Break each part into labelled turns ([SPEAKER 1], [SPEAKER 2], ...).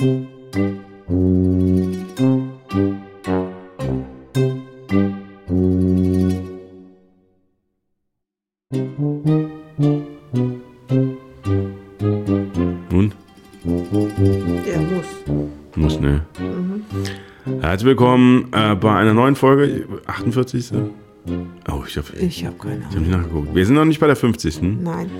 [SPEAKER 1] Nun,
[SPEAKER 2] Der muss.
[SPEAKER 1] muss, ne? Herzlich willkommen äh, bei einer neuen Folge, 48. Oh, ich habe
[SPEAKER 2] Ich habe keine
[SPEAKER 1] ich hab
[SPEAKER 2] Ahnung.
[SPEAKER 1] nicht nachgeguckt. Wir sind noch nicht bei der 50.
[SPEAKER 2] Nein.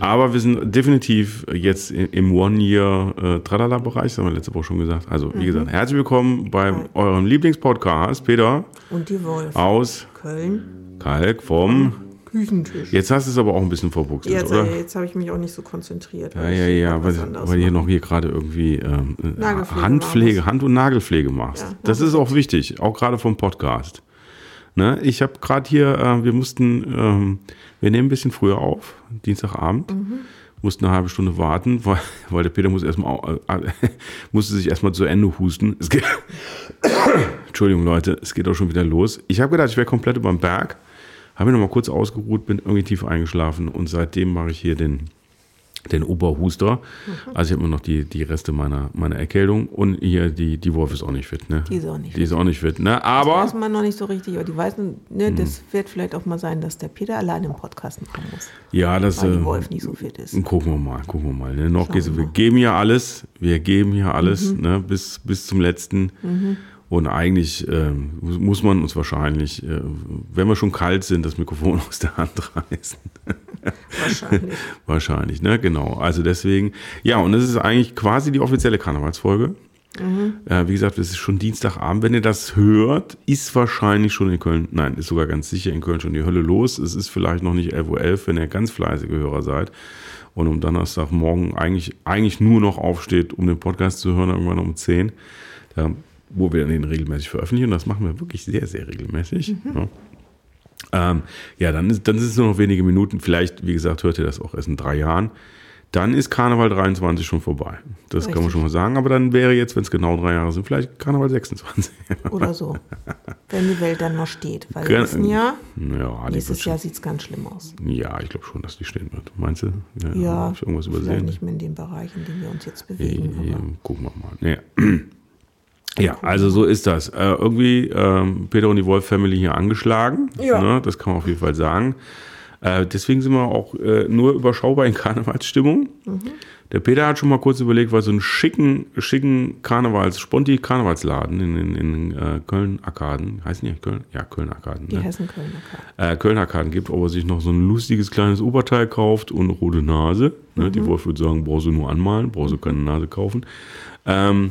[SPEAKER 1] Aber wir sind definitiv jetzt im One-Year-Tralala-Bereich, das haben wir letzte Woche schon gesagt. Also, wie gesagt, herzlich willkommen bei eurem Lieblingspodcast, Peter
[SPEAKER 2] Und die Wolf.
[SPEAKER 1] aus
[SPEAKER 2] Köln.
[SPEAKER 1] Kalk vom.
[SPEAKER 2] Küchentisch.
[SPEAKER 1] Jetzt hast du es aber auch ein bisschen verbuchselt,
[SPEAKER 2] Jetzt,
[SPEAKER 1] oder?
[SPEAKER 2] äh, jetzt habe ich mich auch nicht so konzentriert.
[SPEAKER 1] Ja, ja,
[SPEAKER 2] ich
[SPEAKER 1] ja, weil, weil ihr noch hier gerade irgendwie ähm, äh, Handpflege, Hand- und Nagelpflege machst.
[SPEAKER 2] Ja,
[SPEAKER 1] das ist auch wichtig, auch gerade vom Podcast. Ne? Ich habe gerade hier, äh, wir mussten, ähm, wir nehmen ein bisschen früher auf, Dienstagabend,
[SPEAKER 2] Mhm.
[SPEAKER 1] mussten eine halbe Stunde warten, weil, weil der Peter muss erstmal, äh, musste sich erstmal zu Ende husten. Es geht, Entschuldigung Leute, es geht auch schon wieder los. Ich habe gedacht, ich wäre komplett über den Berg, habe mich noch mal kurz ausgeruht, bin irgendwie tief eingeschlafen und seitdem mache ich hier den den Oberhuster. Also ich habe immer noch die, die Reste meiner, meiner Erkältung und hier die, die Wolf ist auch nicht fit. Ne?
[SPEAKER 2] Die ist auch nicht
[SPEAKER 1] Die ist auch nicht fit. Ne? Aber
[SPEAKER 2] Weiß man noch nicht so richtig, aber die weiß, ne,
[SPEAKER 1] Hm.
[SPEAKER 2] das wird vielleicht auch mal sein, dass der Peter alleine im Podcast machen muss.
[SPEAKER 1] ja, das
[SPEAKER 2] Weil
[SPEAKER 1] äh,
[SPEAKER 2] die Wolf nicht so fit ist.
[SPEAKER 1] gucken wir mal, gucken wir mal. Ne? Noch
[SPEAKER 2] Schauen
[SPEAKER 1] geht's,
[SPEAKER 2] wir
[SPEAKER 1] geben hier alles, wir geben hier alles ne? bis, bis zum letzten. Und eigentlich ähm, muss man uns wahrscheinlich, äh, wenn wir schon kalt sind, das Mikrofon aus der Hand reißen.
[SPEAKER 2] Wahrscheinlich.
[SPEAKER 1] Wahrscheinlich, ne? Genau. Also deswegen, ja, und das ist eigentlich quasi die offizielle Karnevalsfolge. Äh, wie gesagt, es ist schon Dienstagabend. Wenn ihr das hört, ist wahrscheinlich schon in Köln, nein, ist sogar ganz sicher in Köln schon die Hölle los. Es ist vielleicht noch nicht 11.11 Uhr, wenn ihr ganz fleißige Hörer seid und um Donnerstagmorgen eigentlich, eigentlich nur noch aufsteht, um den Podcast zu hören, irgendwann um 10, da, wo wir den regelmäßig veröffentlichen. Das machen wir wirklich sehr, sehr regelmäßig. Ja. Ähm, ja, dann ist, dann ist es nur noch wenige Minuten. Vielleicht, wie gesagt, hört ihr das auch erst in drei Jahren. Dann ist Karneval 23 schon vorbei. Das kann man
[SPEAKER 2] Richtig.
[SPEAKER 1] schon mal sagen. Aber dann wäre jetzt, wenn es genau drei Jahre sind, vielleicht Karneval 26.
[SPEAKER 2] Oder so. Wenn die Welt dann noch steht. Weil
[SPEAKER 1] Gen-
[SPEAKER 2] nächsten Jahr,
[SPEAKER 1] ja,
[SPEAKER 2] nächstes Jahr sieht es ganz schlimm aus.
[SPEAKER 1] ja, ich glaube schon, dass die stehen wird. Meinst du?
[SPEAKER 2] Ja,
[SPEAKER 1] ich irgendwas übersehen?
[SPEAKER 2] nicht mehr in dem Bereich, in dem wir uns jetzt
[SPEAKER 1] Ja,
[SPEAKER 2] bewegen.
[SPEAKER 1] ja, gucken wir mal. Ja. Ja, also so ist das. Äh, irgendwie ähm, Peter und die Wolf Family hier angeschlagen.
[SPEAKER 2] Ja.
[SPEAKER 1] Ne, das kann man auf jeden Fall sagen. Äh, deswegen sind wir auch äh, nur überschaubar in Karnevalsstimmung. Der Peter hat schon mal kurz überlegt, weil so einen schicken, schicken Karnevals, Sponti-Karnevalsladen in, in, in äh, Köln-Arkaden, heißt nicht Köln? Ja, Köln-Arkaden.
[SPEAKER 2] die
[SPEAKER 1] Ne?
[SPEAKER 2] Hessen-Kölner Karte.
[SPEAKER 1] äh, Köln-Arkaden gibt, ob er sich noch so ein lustiges kleines Oberteil kauft und rote Nase. Ne? Die Wolf würde sagen, brauchst du nur anmalen, brauchst du keine Nase kaufen. Ähm,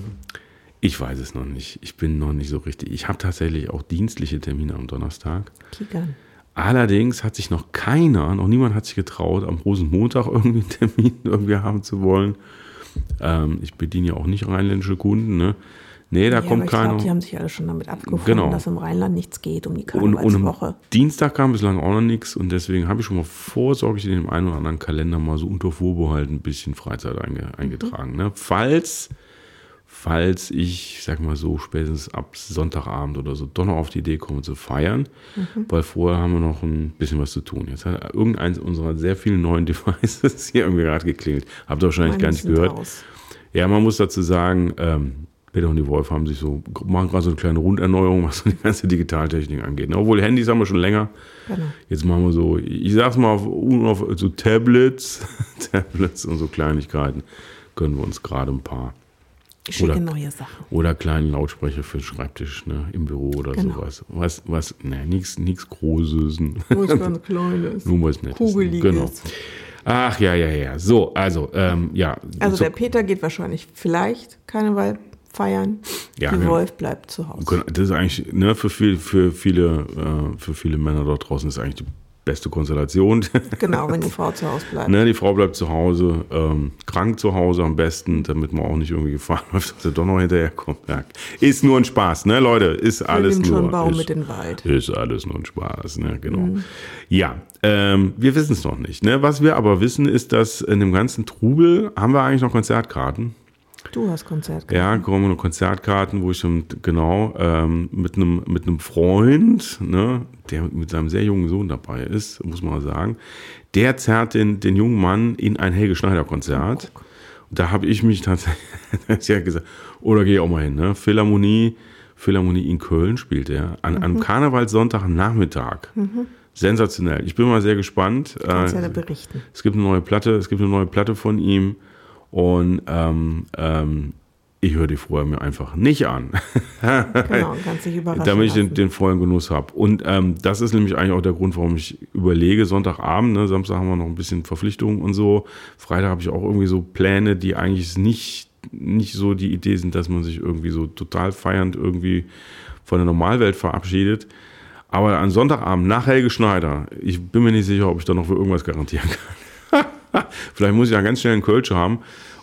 [SPEAKER 1] ich weiß es noch nicht. Ich bin noch nicht so richtig. Ich habe tatsächlich auch dienstliche Termine am Donnerstag.
[SPEAKER 2] Kickern.
[SPEAKER 1] Allerdings hat sich noch keiner, noch niemand hat sich getraut, am Rosenmontag irgendwie einen Termin irgendwie haben zu wollen. Ähm, ich bediene ja auch nicht rheinländische Kunden. Ne? Nee, da
[SPEAKER 2] ja,
[SPEAKER 1] kommt keiner.
[SPEAKER 2] glaube, die haben sich alle schon damit abgefunden,
[SPEAKER 1] Genau.
[SPEAKER 2] dass im Rheinland nichts geht um die
[SPEAKER 1] Und, und
[SPEAKER 2] Karnevalswoche.
[SPEAKER 1] Dienstag kam bislang auch noch nichts und deswegen habe ich schon mal vorsorglich in dem einen oder anderen Kalender mal so unter Vorbehalt ein bisschen Freizeit einge, eingetragen. Ne? Falls, falls ich, sag mal so, spätestens ab Sonntagabend oder so doch noch auf die Idee komme zu feiern, weil vorher haben wir noch ein bisschen was zu tun. Jetzt hat irgendeins unserer sehr vielen neuen Devices hier irgendwie gerade geklingelt. Habt ihr wahrscheinlich gar
[SPEAKER 2] Meine
[SPEAKER 1] nicht
[SPEAKER 2] sind
[SPEAKER 1] gehört.
[SPEAKER 2] aus.
[SPEAKER 1] Ja, man muss dazu sagen, ähm, Peter und die Wolf haben sich so, machen gerade so eine kleine Runderneuerung, was so die ganze Digitaltechnik angeht. ne? Obwohl Handys haben wir schon länger.
[SPEAKER 2] Genau.
[SPEAKER 1] Jetzt machen wir so, ich sag's mal, auf, auf so Tablets, Tablets und so Kleinigkeiten können wir uns gerade ein paar.
[SPEAKER 2] Schicke
[SPEAKER 1] Oder-
[SPEAKER 2] neue Sachen.
[SPEAKER 1] Oder kleinen Lautsprecher für den Schreibtisch, ne, im Büro oder
[SPEAKER 2] Genau.
[SPEAKER 1] sowas. Was, was, ne, nichts Großes.
[SPEAKER 2] Nur was ganz Kleines.
[SPEAKER 1] Nur was Nettes.
[SPEAKER 2] Kugeliges.
[SPEAKER 1] Genau. Ach, ja, ja, ja. So, also, ähm, ja.
[SPEAKER 2] Also
[SPEAKER 1] so,
[SPEAKER 2] der Peter geht wahrscheinlich vielleicht Karneval feiern.
[SPEAKER 1] Ja, genau.
[SPEAKER 2] Wolf bleibt zu Hause.
[SPEAKER 1] Das ist eigentlich, ne, für, viel, für, viele, äh, für viele Männer dort draußen ist eigentlich die beste Konstellation.
[SPEAKER 2] Genau, wenn die Frau zu Hause bleibt.
[SPEAKER 1] ne, die Frau bleibt zu Hause, ähm, krank zu Hause am besten, damit man auch nicht irgendwie gefahren läuft, dass er doch noch hinterherkommt. Ja. Ist nur ein Spaß, ne, Leute? Ist alles nur.
[SPEAKER 2] schon Baum
[SPEAKER 1] ist,
[SPEAKER 2] mit den Wald.
[SPEAKER 1] ist alles nur ein Spaß, ne, genau. Ja, ähm, wir wissen es noch nicht. Ne? Was wir aber wissen, ist, dass in dem ganzen Trubel haben wir eigentlich noch Konzertkarten.
[SPEAKER 2] Du hast Konzert
[SPEAKER 1] Ja, kommen noch Konzertkarten, wo ich genau ähm, mit einem mit einem Freund, ne, der mit seinem sehr jungen Sohn dabei ist, muss man sagen, der zerrt den, den jungen Mann in ein Helge Schneider Konzert. da habe ich mich tatsächlich gesagt, oder gehe ich auch mal hin, ne? Philharmonie, Philharmonie in Köln spielt er, an einem Karnevalssonntag-Nachmittag. Sensationell. Ich bin mal sehr gespannt.
[SPEAKER 2] Kannst
[SPEAKER 1] Äh,
[SPEAKER 2] ja da berichten.
[SPEAKER 1] es gibt eine neue Platte, es gibt eine neue Platte von ihm und ähm, ähm, ich höre die vorher mir einfach nicht an,
[SPEAKER 2] Genau, kannst dich überraschen
[SPEAKER 1] damit ich den, den vollen Genuss habe. Und ähm, das ist nämlich eigentlich auch der Grund, warum ich überlege, Sonntagabend, ne, Samstag haben wir noch ein bisschen Verpflichtungen und so, Freitag habe ich auch irgendwie so Pläne, die eigentlich nicht, nicht so die Idee sind, dass man sich irgendwie so total feiernd irgendwie von der Normalwelt verabschiedet. Aber an Sonntagabend nach Helge Schneider, ich bin mir nicht sicher, ob ich da noch für irgendwas garantieren kann. Vielleicht muss ich ja ganz schnell einen Kölsch haben.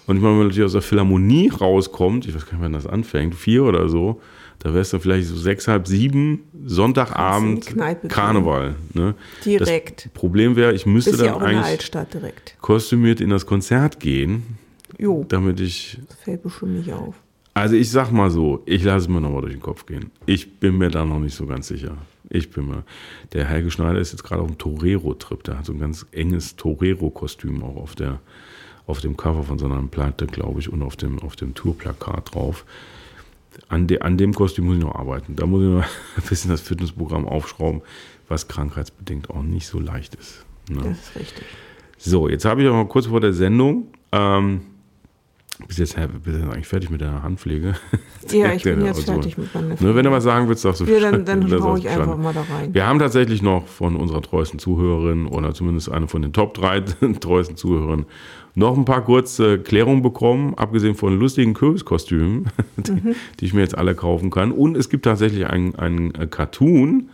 [SPEAKER 1] Und ich meine, wenn man natürlich aus der Philharmonie rauskommt, ich weiß gar nicht, wann das anfängt, vier oder so, da wäre es dann vielleicht so sechs, halb sieben, Sonntagabend,
[SPEAKER 2] du in.
[SPEAKER 1] Karneval. Ne?
[SPEAKER 2] Direkt.
[SPEAKER 1] Das Problem wäre, ich müsste
[SPEAKER 2] Bist ja
[SPEAKER 1] dann
[SPEAKER 2] auch in
[SPEAKER 1] eigentlich
[SPEAKER 2] Altstadt direkt.
[SPEAKER 1] kostümiert in das Konzert gehen,
[SPEAKER 2] Jo,
[SPEAKER 1] damit ich
[SPEAKER 2] das fällt bestimmt nicht auf.
[SPEAKER 1] also ich sag mal so, ich lasse es mir nochmal durch den Kopf gehen. Ich bin mir da noch nicht so ganz sicher. Ich bin mir. Der Helge Schneider ist jetzt gerade auf dem Torero-Trip. Der hat so ein ganz enges Torero-Kostüm auch auf, der, auf dem Cover von seiner Platte, glaube ich, und auf dem, auf dem Tourplakat drauf. An, de, an dem Kostüm muss ich noch arbeiten. Da muss ich noch ein bisschen das Fitnessprogramm aufschrauben, was krankheitsbedingt auch nicht so leicht ist. Ne?
[SPEAKER 2] Das ist richtig.
[SPEAKER 1] So, jetzt habe ich auch mal kurz vor der Sendung. Ähm, bis jetzt, bis jetzt eigentlich fertig mit der Handpflege.
[SPEAKER 2] Ja, ich bin jetzt
[SPEAKER 1] also,
[SPEAKER 2] fertig mit meiner
[SPEAKER 1] Ne, wenn du was sagen willst, sagst du
[SPEAKER 2] Ja, dann, dann hau ich
[SPEAKER 1] du
[SPEAKER 2] einfach mal da rein.
[SPEAKER 1] Wir haben tatsächlich noch von unserer treuesten Zuhörerin oder zumindest eine von den Top 3 treuesten Zuhörern noch ein paar kurze Klärungen bekommen, abgesehen von lustigen Kürbiskostümen, die,
[SPEAKER 2] Mhm.
[SPEAKER 1] die ich mir jetzt alle kaufen kann. Und es gibt tatsächlich einen, äh, Cartoon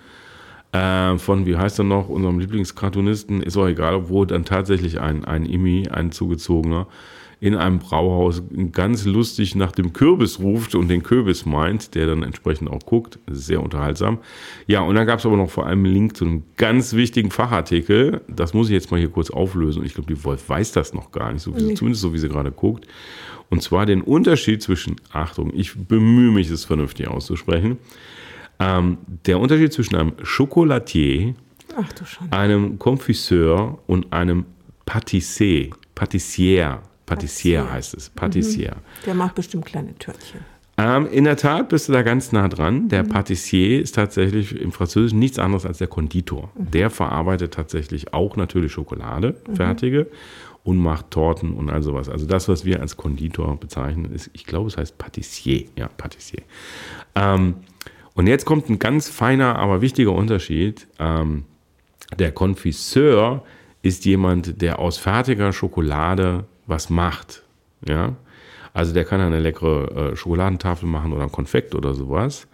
[SPEAKER 1] äh, von, wie heißt er noch, unserem Lieblingscartoonisten, ist auch egal, wo dann tatsächlich ein, ein Immi, ein zugezogener, in einem Brauhaus ganz lustig nach dem Kürbis ruft und den Kürbis meint, der dann entsprechend auch guckt. Sehr unterhaltsam. Ja, und dann gab es aber noch vor allem einen Link zu einem ganz wichtigen Fachartikel. Das muss ich jetzt mal hier kurz auflösen. Ich glaube, die Wolf weiß das noch gar nicht, so wie, zumindest so wie sie gerade guckt. Und zwar den Unterschied zwischen, Achtung, ich bemühe mich, es vernünftig auszusprechen, ähm, der Unterschied zwischen einem Chocolatier, einem Confiseur und einem Patissier. Patissier. Patissier heißt es. Patissier.
[SPEAKER 2] Der macht bestimmt kleine Törtchen.
[SPEAKER 1] Ähm, in der Tat bist du da ganz nah dran. Der Patissier ist tatsächlich im Französischen nichts anderes als der Konditor. Der verarbeitet tatsächlich auch natürlich Schokolade, fertige, und macht Torten und all sowas. Also das, was wir als Konditor bezeichnen, ist, ich glaube, es heißt Patissier. Ja, Patissier. Ähm, und jetzt kommt ein ganz feiner, aber wichtiger Unterschied. Ähm, der Konfiseur ist jemand, der aus fertiger Schokolade was macht. Ja? Also der kann eine leckere äh, Schokoladentafel machen oder ein Konfekt oder sowas.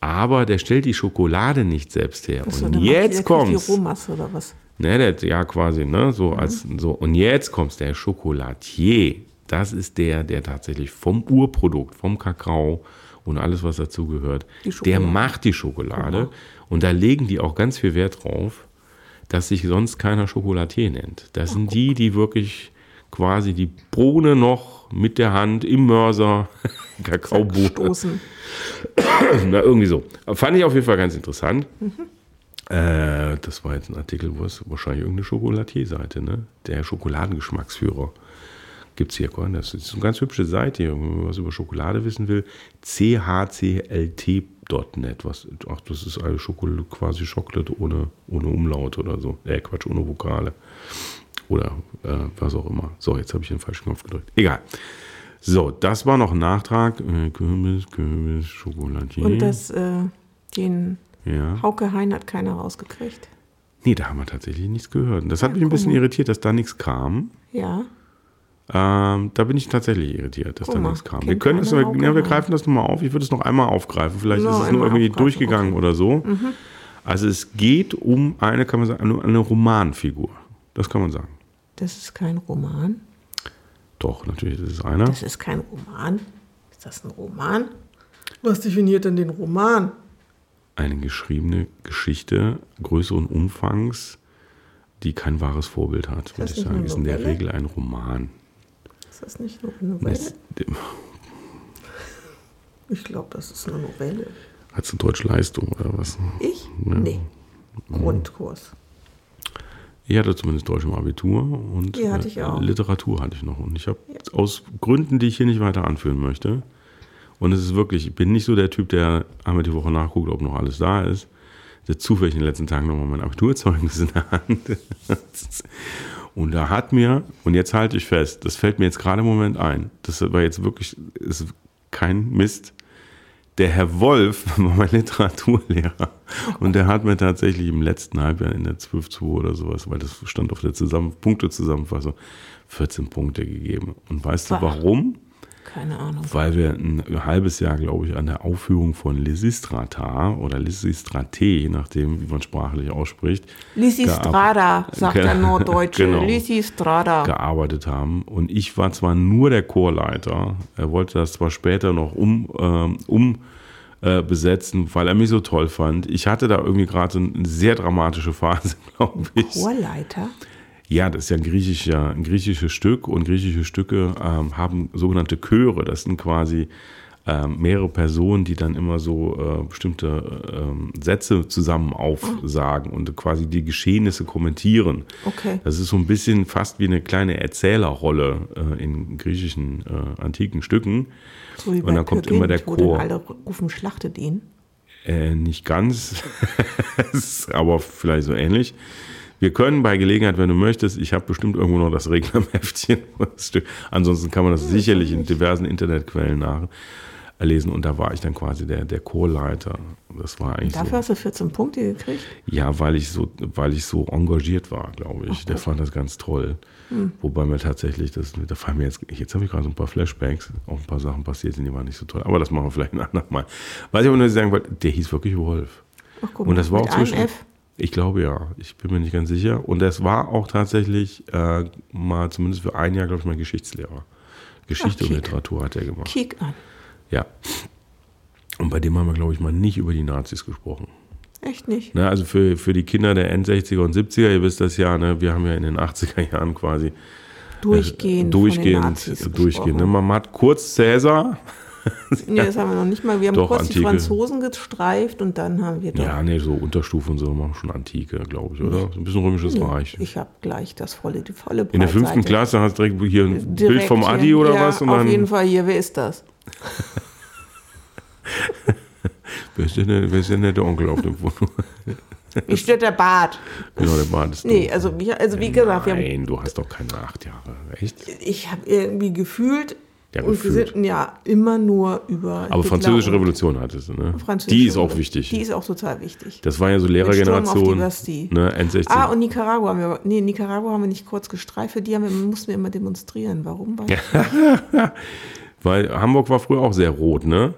[SPEAKER 1] Aber der stellt die Schokolade nicht selbst her.
[SPEAKER 2] Achso,
[SPEAKER 1] und jetzt kommt's.
[SPEAKER 2] Die Rohmasse oder was?
[SPEAKER 1] Ne, der, ja, quasi, ne, so
[SPEAKER 2] Mhm.
[SPEAKER 1] als, so. Und jetzt kommt's, der Chocolatier. Das ist der, der tatsächlich vom Urprodukt, vom Kakao und alles, was dazugehört, der macht die Schokolade. Und da legen die auch ganz viel Wert drauf, dass sich sonst keiner Chocolatier nennt. Das sind die, die wirklich quasi die Bohne noch mit der Hand im Mörser, Kakaobohne, na, irgendwie so. Fand ich auf jeden Fall ganz interessant. Äh, das war jetzt ein Artikel, wo es wahrscheinlich irgendeine Schokolatier-Seite, ne? Der Schokoladengeschmacksführer. Gibt es hier, das ist eine ganz hübsche Seite hier, wenn man was über Schokolade wissen will. chclt.net. Was, ach, das ist eine Schokolade, quasi Schokolade ohne, ohne Umlaut oder so. Äh, Quatsch, ohne Vokale. Oder äh, was auch immer. So, jetzt habe ich den falschen Knopf gedrückt. Egal. So, das war noch ein Nachtrag. Äh, Kürbis, Kürbis, Schokoladier.
[SPEAKER 2] Und das, äh, den
[SPEAKER 1] Ja.
[SPEAKER 2] Hauke Hein hat keiner rausgekriegt.
[SPEAKER 1] Nee, da haben wir tatsächlich nichts gehört. Das hat mich ein bisschen irritiert, dass da nichts kam.
[SPEAKER 2] Ja.
[SPEAKER 1] Ähm, da bin ich tatsächlich irritiert, dass
[SPEAKER 2] Guck
[SPEAKER 1] da
[SPEAKER 2] mal,
[SPEAKER 1] nichts kam. Wir können es, ja, wir greifen das nochmal auf. Ich würde es noch einmal aufgreifen. Vielleicht
[SPEAKER 2] Nur
[SPEAKER 1] ist es nur irgendwie durchgegangen
[SPEAKER 2] okay.
[SPEAKER 1] oder so. Also es geht um eine, kann man sagen, eine, eine Romanfigur. Das kann man sagen.
[SPEAKER 2] Das ist kein Roman.
[SPEAKER 1] Doch, natürlich ist es einer.
[SPEAKER 2] Das ist kein Roman. Ist das ein Roman? Was definiert denn den Roman?
[SPEAKER 1] Eine geschriebene Geschichte größeren Umfangs, die kein wahres Vorbild hat, würde
[SPEAKER 2] das
[SPEAKER 1] ich
[SPEAKER 2] nicht
[SPEAKER 1] sagen. Ist in der? Regel ein Roman.
[SPEAKER 2] Ist das nicht nur eine Novelle? Ich glaube, das ist eine Novelle.
[SPEAKER 1] Hat es eine Deutschleistung oder was?
[SPEAKER 2] Ich?
[SPEAKER 1] Ja.
[SPEAKER 2] Nee. Grundkurs.
[SPEAKER 1] Ich hatte zumindest Deutsch im Abitur und
[SPEAKER 2] Ja, hatte
[SPEAKER 1] äh. Literatur hatte ich noch. Und ich habe aus Gründen, die ich hier nicht weiter anführen möchte, und es ist wirklich, ich bin nicht so der Typ, der einmal die Woche nachguckt, ob noch alles da ist. Hatte zufällig in den letzten Tagen nochmal mein Abiturzeugnis in der Hand. Und da hat mir, und jetzt halte ich fest, das fällt mir jetzt gerade im Moment ein, das war jetzt wirklich, ist kein Mist. Der Herr Wolf war mein Literaturlehrer und der hat mir tatsächlich im letzten Halbjahr in der 12.2 oder sowas, weil das stand auf der Zusammen Punktezusammenfassung, 14 Punkte gegeben. Und weißt du warum?
[SPEAKER 2] Keine Ahnung.
[SPEAKER 1] Weil wir ein halbes Jahr, glaube ich, an der Aufführung von Lysistrata oder Lysistrate, je nachdem, wie man sprachlich ausspricht,
[SPEAKER 2] Lysistrada, sagt der Norddeutsche.
[SPEAKER 1] Genau.
[SPEAKER 2] Lysistrada.
[SPEAKER 1] gearbeitet haben. Und ich war zwar nur der Chorleiter, er wollte das zwar später noch um, ähm, um äh, besetzen, weil er mich so toll fand. Ich hatte da irgendwie gerade so eine sehr dramatische Phase, glaube ich.
[SPEAKER 2] Chorleiter?
[SPEAKER 1] Ja, das ist ja ein, griechischer, ein griechisches Stück und griechische Stücke ähm, haben sogenannte Chöre. Das sind quasi ähm, mehrere Personen, die dann immer so äh, bestimmte ähm, Sätze zusammen aufsagen und quasi die Geschehnisse kommentieren.
[SPEAKER 2] Okay.
[SPEAKER 1] Das ist so ein bisschen fast wie eine kleine Erzählerrolle äh, in griechischen äh, antiken Stücken.
[SPEAKER 2] So wie
[SPEAKER 1] Und dann kommt immer der Chor.
[SPEAKER 2] alle rufen, schlachtet ihn.
[SPEAKER 1] Äh, nicht ganz, aber vielleicht so ähnlich. Wir können bei Gelegenheit, wenn du möchtest, ich habe bestimmt irgendwo noch das Reglerheftchen. Ansonsten kann man das sicherlich in diversen Internetquellen nachlesen. Und da war ich dann quasi der, der Chorleiter. Das war eigentlich
[SPEAKER 2] Dafür
[SPEAKER 1] so.
[SPEAKER 2] hast du 14 Punkte gekriegt.
[SPEAKER 1] Ja, weil ich so, weil ich so engagiert war, glaube ich. Der fand das ganz toll. Wobei mir tatsächlich, das, da fallen mir jetzt, jetzt habe ich gerade so ein paar Flashbacks, auch ein paar Sachen passiert sind, die waren nicht so toll. Aber das machen wir vielleicht ein andermal. Was ich aber nur sagen wollte, der hieß wirklich Wolf.
[SPEAKER 2] Ach, guck
[SPEAKER 1] Und das war auch zwischen.
[SPEAKER 2] F.
[SPEAKER 1] Ich glaube ja. Ich bin mir nicht ganz sicher. Und das war auch tatsächlich äh, mal zumindest für ein Jahr, glaube ich, mein Geschichtslehrer. Geschichte
[SPEAKER 2] Ach,
[SPEAKER 1] und. Literatur hat er gemacht.
[SPEAKER 2] Kiek an.
[SPEAKER 1] Ja. Und bei dem haben wir, glaube ich, mal nicht über die Nazis gesprochen.
[SPEAKER 2] Echt nicht.
[SPEAKER 1] Ne, also für, für die Kinder der End-60er und 70er, ihr wisst das ja, ne, wir haben ja in den 80er Jahren quasi
[SPEAKER 2] Durchgehend.
[SPEAKER 1] äh, durchgehend, durchgehend. Ne? Man hat kurz Cäsar,
[SPEAKER 2] Nee, das haben wir noch nicht mal. Wir haben
[SPEAKER 1] Doch,
[SPEAKER 2] kurz die
[SPEAKER 1] Antike.
[SPEAKER 2] Franzosen gestreift und dann haben wir doch.
[SPEAKER 1] ja, nee, so Unterstufe und so, machen schon Antike, glaube ich, oder? So ein bisschen römisches Reich.
[SPEAKER 2] Ich habe gleich das volle, die volle
[SPEAKER 1] In der fünften
[SPEAKER 2] Breitseite.
[SPEAKER 1] Klasse hast du direkt hier ein Bild
[SPEAKER 2] Direkt
[SPEAKER 1] vom
[SPEAKER 2] hier.
[SPEAKER 1] Adi oder
[SPEAKER 2] ja,
[SPEAKER 1] was? Und
[SPEAKER 2] auf jeden Fall hier. Wer ist das?
[SPEAKER 1] wer ist, denn der, wer ist denn der Onkel auf dem Foto?
[SPEAKER 2] Wie steht der Bart?
[SPEAKER 1] genau, der Bart ist
[SPEAKER 2] Nee, also, wie- also wie gesagt, wir
[SPEAKER 1] Nein, du hast doch keine acht Jahre, echt?
[SPEAKER 2] ich habe irgendwie gefühlt,
[SPEAKER 1] Ja,
[SPEAKER 2] und wir sind ja immer nur über.
[SPEAKER 1] Aber französische Revolution hattest du, ne? Die ist auch wichtig.
[SPEAKER 2] Die ist auch total wichtig.
[SPEAKER 1] das war ja so Lehrergeneration, ne? N60.
[SPEAKER 2] Ah, und Nicaragua haben wir, nee, Nicaragua haben wir nicht kurz gestreift, für die haben wir, mussten wir immer demonstrieren. Warum? Weil
[SPEAKER 1] Hamburg war früher auch sehr rot, ne?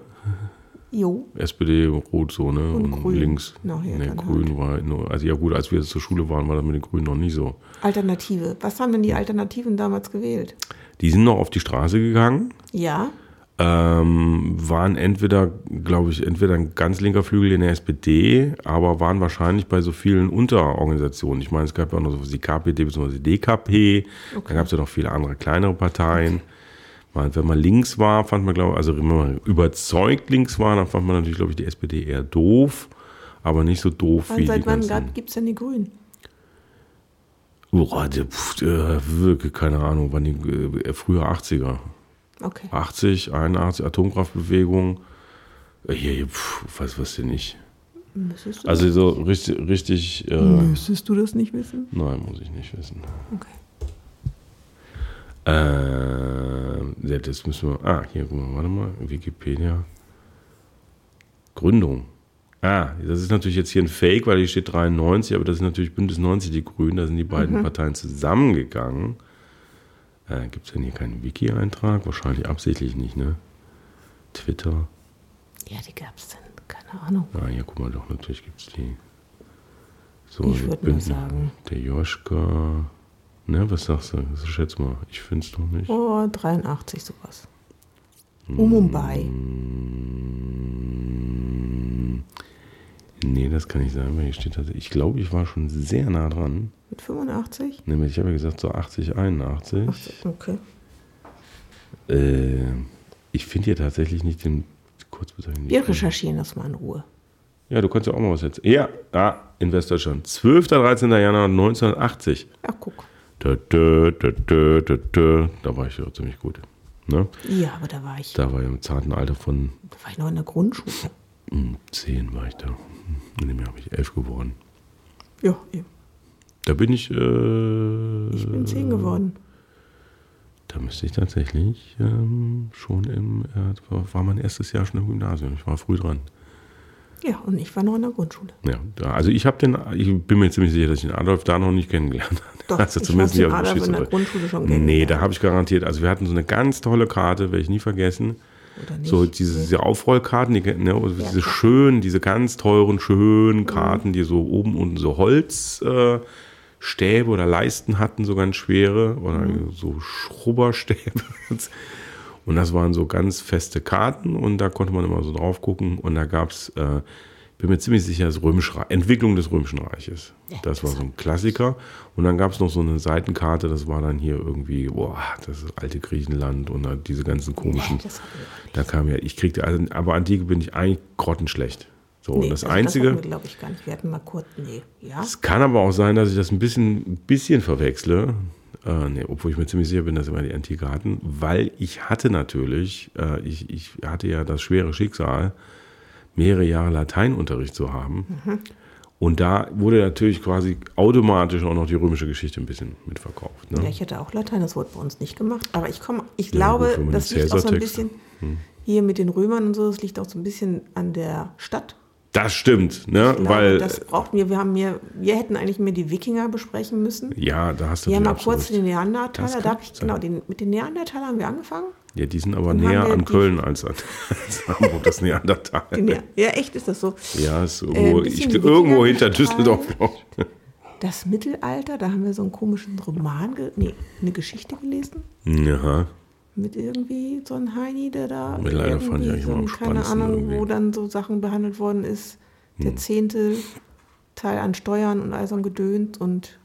[SPEAKER 2] Jo,
[SPEAKER 1] SPD rot so, ne?
[SPEAKER 2] Und grün.
[SPEAKER 1] links.
[SPEAKER 2] Nachher
[SPEAKER 1] nee,
[SPEAKER 2] dann
[SPEAKER 1] grün war nur, also ja gut, als wir zur Schule waren, war das mit den Grünen noch nicht so.
[SPEAKER 2] Alternative. Was haben denn die Alternativen damals gewählt?
[SPEAKER 1] Die sind noch auf die Straße gegangen,
[SPEAKER 2] Ja,
[SPEAKER 1] ähm, waren entweder, glaube ich, entweder ein ganz linker Flügel in der SPD, aber waren wahrscheinlich bei so vielen Unterorganisationen. Ich meine, es gab ja auch noch so die KPD bzw. DKP, da gab es ja noch viele andere kleinere Parteien. Mal, Wenn man links war, fand man, glaube ich, also wenn man überzeugt links war, dann fand man natürlich, glaube ich, die SPD eher doof, aber nicht so doof
[SPEAKER 2] wann,
[SPEAKER 1] wie
[SPEAKER 2] seit
[SPEAKER 1] die
[SPEAKER 2] wann
[SPEAKER 1] ganzen...
[SPEAKER 2] gibt es denn die Grünen?
[SPEAKER 1] Boah, äh, wirklich keine Ahnung, wann die äh, früher 80er.
[SPEAKER 2] Okay.
[SPEAKER 1] 80, 81, Atomkraftbewegung. Äh, Hier, pf, weiß was denn nicht.
[SPEAKER 2] Müsstest du,
[SPEAKER 1] Also so richtig, richtig äh,
[SPEAKER 2] müsstest du das nicht wissen?
[SPEAKER 1] nein, muss ich nicht wissen.
[SPEAKER 2] Okay.
[SPEAKER 1] Äh, ja, das müssen wir. Ah, hier, guck mal, warte mal. Wikipedia. Gründung. Ah, das ist natürlich jetzt hier ein Fake, weil hier steht 93, aber das ist natürlich Bündnis 90 die Grünen. Da sind die beiden Parteien zusammengegangen. Äh, Gibt es denn hier keinen Wiki-Eintrag? Wahrscheinlich absichtlich nicht, ne? Twitter.
[SPEAKER 2] Ja, die gab es denn. Keine Ahnung.
[SPEAKER 1] Ah, hier, guck mal doch, natürlich gibt es die. So,
[SPEAKER 2] Ich würd mal sagen.
[SPEAKER 1] Der Joschka. Ne, was sagst du? Schätz mal, ich finde es doch nicht.
[SPEAKER 2] Oh, 83 sowas. Um und bei.
[SPEAKER 1] Mm, Nee, das kann ich sagen, weil hier steht tatsächlich. Ich glaube, ich war schon sehr nah dran.
[SPEAKER 2] Mit 85?
[SPEAKER 1] Nämlich, ich habe ja gesagt, so 80, 81.
[SPEAKER 2] 80, okay.
[SPEAKER 1] Äh, ich finde hier tatsächlich nicht den Kurzbezeichnung.
[SPEAKER 2] Wir recherchieren das mal in Ruhe.
[SPEAKER 1] Ja, du kannst ja auch mal was erzählen. Ja, ah, in Westdeutschland. 12. 13. Januar 1980.
[SPEAKER 2] Ja, guck.
[SPEAKER 1] Da war ich ja ziemlich gut. Ne?
[SPEAKER 2] Ja, aber da war ich,
[SPEAKER 1] Da war ich im zarten Alter von
[SPEAKER 2] da war ich noch in der Grundschule.
[SPEAKER 1] 10 war ich da. In dem Jahr habe ich 11 geworden.
[SPEAKER 2] Ja, eben.
[SPEAKER 1] Da bin ich, äh,
[SPEAKER 2] Ich bin zehn geworden.
[SPEAKER 1] da müsste ich tatsächlich ähm, schon im, äh, war mein erstes Jahr schon im Gymnasium. Ich war früh dran.
[SPEAKER 2] Ja, und ich war noch in der Grundschule.
[SPEAKER 1] Ja, also ich habe den, ich bin mir ziemlich sicher, dass ich den Adolf da noch nicht kennengelernt habe.
[SPEAKER 2] Doch,
[SPEAKER 1] also
[SPEAKER 2] ich
[SPEAKER 1] zumindest nicht auf
[SPEAKER 2] Adolf in der. Grundschule schon
[SPEAKER 1] Nee,
[SPEAKER 2] kennengelernt.
[SPEAKER 1] da habe ich garantiert, also wir hatten so eine ganz tolle Karte, werde ich nie vergessen.
[SPEAKER 2] Oder nicht?
[SPEAKER 1] So diese, diese Aufrollkarten, die, ne, also
[SPEAKER 2] Ja,
[SPEAKER 1] diese schönen, diese ganz teuren,
[SPEAKER 2] Mhm.
[SPEAKER 1] schönen Karten, die so oben unten so Holzstäbe äh, oder Leisten hatten, so ganz schwere, oder
[SPEAKER 2] Mhm.
[SPEAKER 1] so Schrubberstäbe. Und das waren so ganz feste Karten und da konnte man immer so drauf gucken und da gab es, äh, bin mir ziemlich sicher, das Römische Reich, Entwicklung des Römischen Reiches.
[SPEAKER 2] Ja,
[SPEAKER 1] das war so ein Klassiker. Und dann gab es noch so eine Seitenkarte, das war dann hier irgendwie, boah, das alte Griechenland und diese ganzen komischen.
[SPEAKER 2] Nee.
[SPEAKER 1] Da kam ja, ich kriegte, also, aber Antike bin ich eigentlich grottenschlecht. So,
[SPEAKER 2] Nee,
[SPEAKER 1] und das
[SPEAKER 2] also
[SPEAKER 1] Einzige,
[SPEAKER 2] Das glaube ich, gar nicht. Wir hatten mal kurz, nee, ja.
[SPEAKER 1] es kann aber auch sein, dass ich das ein bisschen, ein bisschen verwechsle. Äh, nee, obwohl ich mir ziemlich sicher bin, dass immer die Antike hatten, weil ich hatte natürlich, äh, ich, ich hatte ja das schwere Schicksal, mehrere Jahre Lateinunterricht zu haben.
[SPEAKER 2] Mhm.
[SPEAKER 1] Und da wurde natürlich quasi automatisch auch noch die römische Geschichte ein bisschen mitverkauft. Ne?
[SPEAKER 2] Ja, ich hatte auch Latein, das wurde bei uns nicht gemacht. Aber ich komme, ich
[SPEAKER 1] Ja,
[SPEAKER 2] glaube,
[SPEAKER 1] gut,
[SPEAKER 2] das liegt auch so ein bisschen hier mit den Römern und so, das liegt auch so ein bisschen an der Stadt.
[SPEAKER 1] Das stimmt, ne?
[SPEAKER 2] Glaube,
[SPEAKER 1] weil,
[SPEAKER 2] das brauchten wir. Wir haben mehr, wir hätten eigentlich mehr die Wikinger besprechen müssen.
[SPEAKER 1] ja, da hast du
[SPEAKER 2] Wir haben mal kurz den. Neandertaler, da ich, genau, den, mit den Neandertalern haben wir angefangen.
[SPEAKER 1] Ja, die sind aber näher an
[SPEAKER 2] die-
[SPEAKER 1] Köln als an als Hamburg, das Neandertal.
[SPEAKER 2] Ne- ja, echt ist das so.
[SPEAKER 1] Ja, ist
[SPEAKER 2] Äh,
[SPEAKER 1] irgendwo,
[SPEAKER 2] bisschen
[SPEAKER 1] ich, irgendwo hinter. Düsseldorf.
[SPEAKER 2] Das Mittelalter, da haben wir so einen komischen Roman, nee, eine Geschichte gelesen.
[SPEAKER 1] Ja,
[SPEAKER 2] Mit irgendwie so einem Heini, der da.
[SPEAKER 1] Mittelalter fand ich eigentlich immer am
[SPEAKER 2] Keine Ahnung,
[SPEAKER 1] irgendwie. Hm.
[SPEAKER 2] wo dann so Sachen behandelt worden ist. Der zehnte Teil an Steuern und all so ein Gedöns und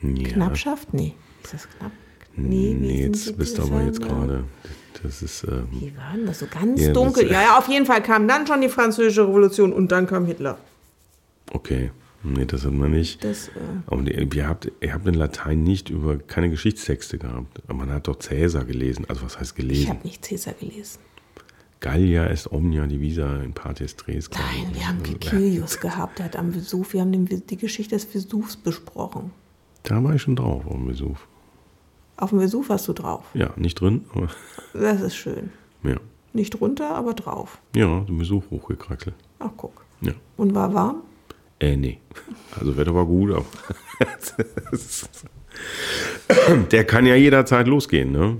[SPEAKER 1] ja.
[SPEAKER 2] Knappschaft? Nee. Ist das knapp?
[SPEAKER 1] Nee,
[SPEAKER 2] sind
[SPEAKER 1] jetzt bist du aber jetzt gerade. Das ist, ähm,
[SPEAKER 2] Wie war denn das? So ganz
[SPEAKER 1] Ja, das-
[SPEAKER 2] dunkel. Ja, ja, auf jeden Fall kam dann schon die Französische Revolution und dann kam Hitler.
[SPEAKER 1] okay. Nee, das hat man nicht.
[SPEAKER 2] Das, äh,
[SPEAKER 1] Aber ihr habt, ihr habt in Latein nicht über keine Geschichtstexte gehabt. Aber man hat doch Cäsar gelesen. Also was heißt
[SPEAKER 2] ich
[SPEAKER 1] gelesen?
[SPEAKER 2] habe nicht Cäsar gelesen.
[SPEAKER 1] Gallia est omnia divisa in partes tres. ich.
[SPEAKER 2] Nein, wir haben Kikilius gehabt, der hat am Vesuv, wir haben den, die Geschichte des Vesuvs besprochen.
[SPEAKER 1] Da war ich schon drauf auf dem Vesuv.
[SPEAKER 2] Auf dem Vesuv warst du drauf.
[SPEAKER 1] Ja, nicht drin, aber
[SPEAKER 2] Das ist schön.
[SPEAKER 1] ja.
[SPEAKER 2] Nicht runter, aber drauf.
[SPEAKER 1] Ja, den Besuch hochgekraxelt.
[SPEAKER 2] Ach, guck.
[SPEAKER 1] Ja.
[SPEAKER 2] Und war warm?
[SPEAKER 1] Äh, nee. Also Wetter war gut, aber der kann ja jederzeit losgehen, ne?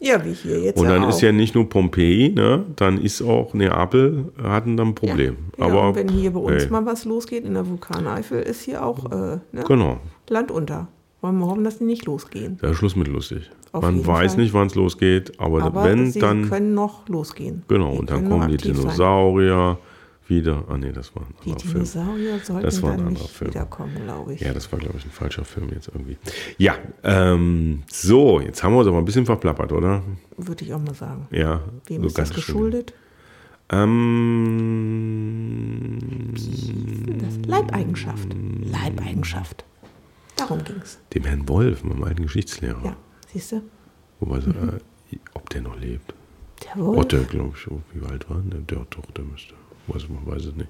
[SPEAKER 2] Ja, wie hier jetzt
[SPEAKER 1] Und
[SPEAKER 2] ja
[SPEAKER 1] dann
[SPEAKER 2] auch.
[SPEAKER 1] ist ja nicht nur Pompeji, ne? Dann ist auch Neapel, hatten dann ein Problem.
[SPEAKER 2] Ja,
[SPEAKER 1] aber
[SPEAKER 2] und wenn hier bei uns
[SPEAKER 1] ey,
[SPEAKER 2] mal was losgeht in der Vulkaneifel, ist hier auch äh, ne?
[SPEAKER 1] Genau.
[SPEAKER 2] Land unter. Wollen wir hoffen, dass die nicht losgehen.
[SPEAKER 1] Ist Schluss mit lustig.
[SPEAKER 2] Auf
[SPEAKER 1] Man weiß
[SPEAKER 2] Fall.
[SPEAKER 1] nicht, wann es losgeht, aber,
[SPEAKER 2] Aber
[SPEAKER 1] wenn,
[SPEAKER 2] sie
[SPEAKER 1] dann.
[SPEAKER 2] können noch losgehen.
[SPEAKER 1] Genau,
[SPEAKER 2] Die
[SPEAKER 1] und dann kommen die
[SPEAKER 2] aktiv sein.
[SPEAKER 1] Wieder. Ah, nee, das war ein
[SPEAKER 2] Die
[SPEAKER 1] anderer Film.
[SPEAKER 2] Dinosaurier sollten
[SPEAKER 1] Das war ein
[SPEAKER 2] dann
[SPEAKER 1] anderer
[SPEAKER 2] nicht
[SPEAKER 1] Film.
[SPEAKER 2] wiederkommen, glaube ich.
[SPEAKER 1] Ja, das war, glaube ich, ein falscher Film jetzt irgendwie. Ja, ähm, so, jetzt haben wir uns aber ein bisschen verplappert, oder?
[SPEAKER 2] Würde ich auch mal sagen.
[SPEAKER 1] Ja.
[SPEAKER 2] Wem
[SPEAKER 1] so
[SPEAKER 2] ist das
[SPEAKER 1] schön.
[SPEAKER 2] geschuldet?
[SPEAKER 1] Ähm,
[SPEAKER 2] Das Leibeigenschaft. Leibeigenschaft. Darum ging es.
[SPEAKER 1] dem Herrn Wolf, meinem alten Geschichtslehrer.
[SPEAKER 2] Ja, siehst du?
[SPEAKER 1] Wobei, äh, ob der noch lebt.
[SPEAKER 2] Der Wolf.
[SPEAKER 1] Otte, glaube ich, oh, wie alt war denn der? Der doch, der müsste. Weiß, man weiß es nicht.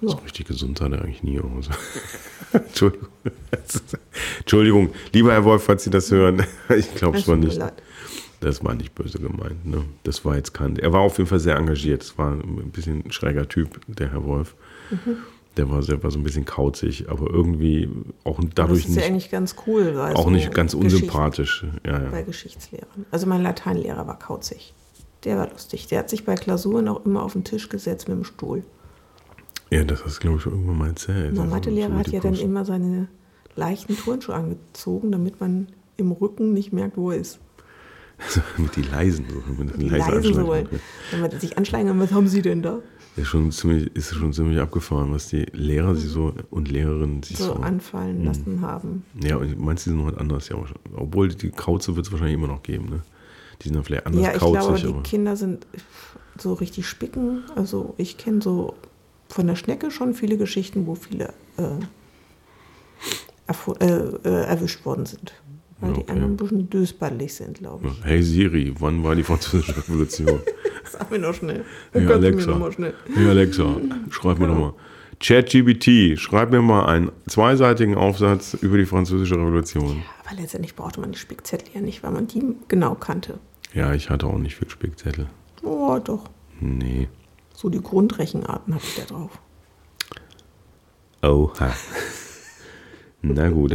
[SPEAKER 2] Ja.
[SPEAKER 1] So richtig gesund sah der eigentlich nie aus. Entschuldigung. Entschuldigung, lieber Herr Wolf, falls Sie das hören. Ich glaube, es war nicht.
[SPEAKER 2] leid.
[SPEAKER 1] Das war nicht böse gemeint. Ne? Das war jetzt kein. Er war auf jeden Fall sehr engagiert. Es war ein bisschen ein schräger Typ, der Herr Wolf.
[SPEAKER 2] Mhm.
[SPEAKER 1] Der war, sehr, war so ein bisschen kauzig, aber irgendwie auch
[SPEAKER 2] Das
[SPEAKER 1] dadurch
[SPEAKER 2] ist ja
[SPEAKER 1] nicht,
[SPEAKER 2] eigentlich ganz cool. weil
[SPEAKER 1] auch
[SPEAKER 2] so
[SPEAKER 1] nicht ganz unsympathisch. Ja,
[SPEAKER 2] Bei
[SPEAKER 1] ja.
[SPEAKER 2] Geschichtslehrern. Also mein Lateinlehrer war kauzig. Der war lustig. Der hat sich bei Klausuren auch immer auf den Tisch gesetzt mit dem Stuhl.
[SPEAKER 1] ja, das hast du, glaube ich, schon irgendwann mal erzählt. Also,
[SPEAKER 2] Mathelehrer hat ja dann immer seine leichten Turnschuhe angezogen, damit man im Rücken nicht merkt, wo er ist.
[SPEAKER 1] mit die leisen, so, mit den leisen
[SPEAKER 2] leisen so
[SPEAKER 1] Anschlägen.
[SPEAKER 2] wollen. Wenn man sich anschlagen, was haben sie denn da?
[SPEAKER 1] Ist schon ziemlich, ist schon ziemlich abgefahren, was die Lehrer sich so und Lehrerinnen sich
[SPEAKER 2] So
[SPEAKER 1] so.
[SPEAKER 2] anfallen lassen haben.
[SPEAKER 1] Ja, und meinst du, sind noch was anderes? Ja, obwohl die Kauze wird es wahrscheinlich immer noch geben, ne? Die sind dann vielleicht anders
[SPEAKER 2] Ja, ich glaube,
[SPEAKER 1] kauzig,
[SPEAKER 2] die
[SPEAKER 1] aber.
[SPEAKER 2] Kinder sind so richtig spicken. Also ich kenne so von der Schnecke schon viele Geschichten, wo viele äh, äh, äh, erwischt worden sind. Weil die
[SPEAKER 1] Okay.
[SPEAKER 2] anderen ein bisschen dösballig sind, glaube ich.
[SPEAKER 1] Hey Siri, wann war die französische Revolution?
[SPEAKER 2] Sag mir noch schnell.
[SPEAKER 1] Hey
[SPEAKER 2] Götz mir
[SPEAKER 1] Alexa,
[SPEAKER 2] noch mal schnell.
[SPEAKER 1] hey Alexa, schreib mir doch mal. ChatGPT, schreib mir mal einen zweiseitigen Aufsatz über die französische Revolution.
[SPEAKER 2] Aber letztendlich brauchte man die Spickzettel ja nicht, weil man die genau kannte.
[SPEAKER 1] Ja, ich hatte auch nicht viel Spickzettel.
[SPEAKER 2] Oh, doch.
[SPEAKER 1] Nee.
[SPEAKER 2] So die Grundrechenarten hatte ich da drauf.
[SPEAKER 1] Oha. Na gut.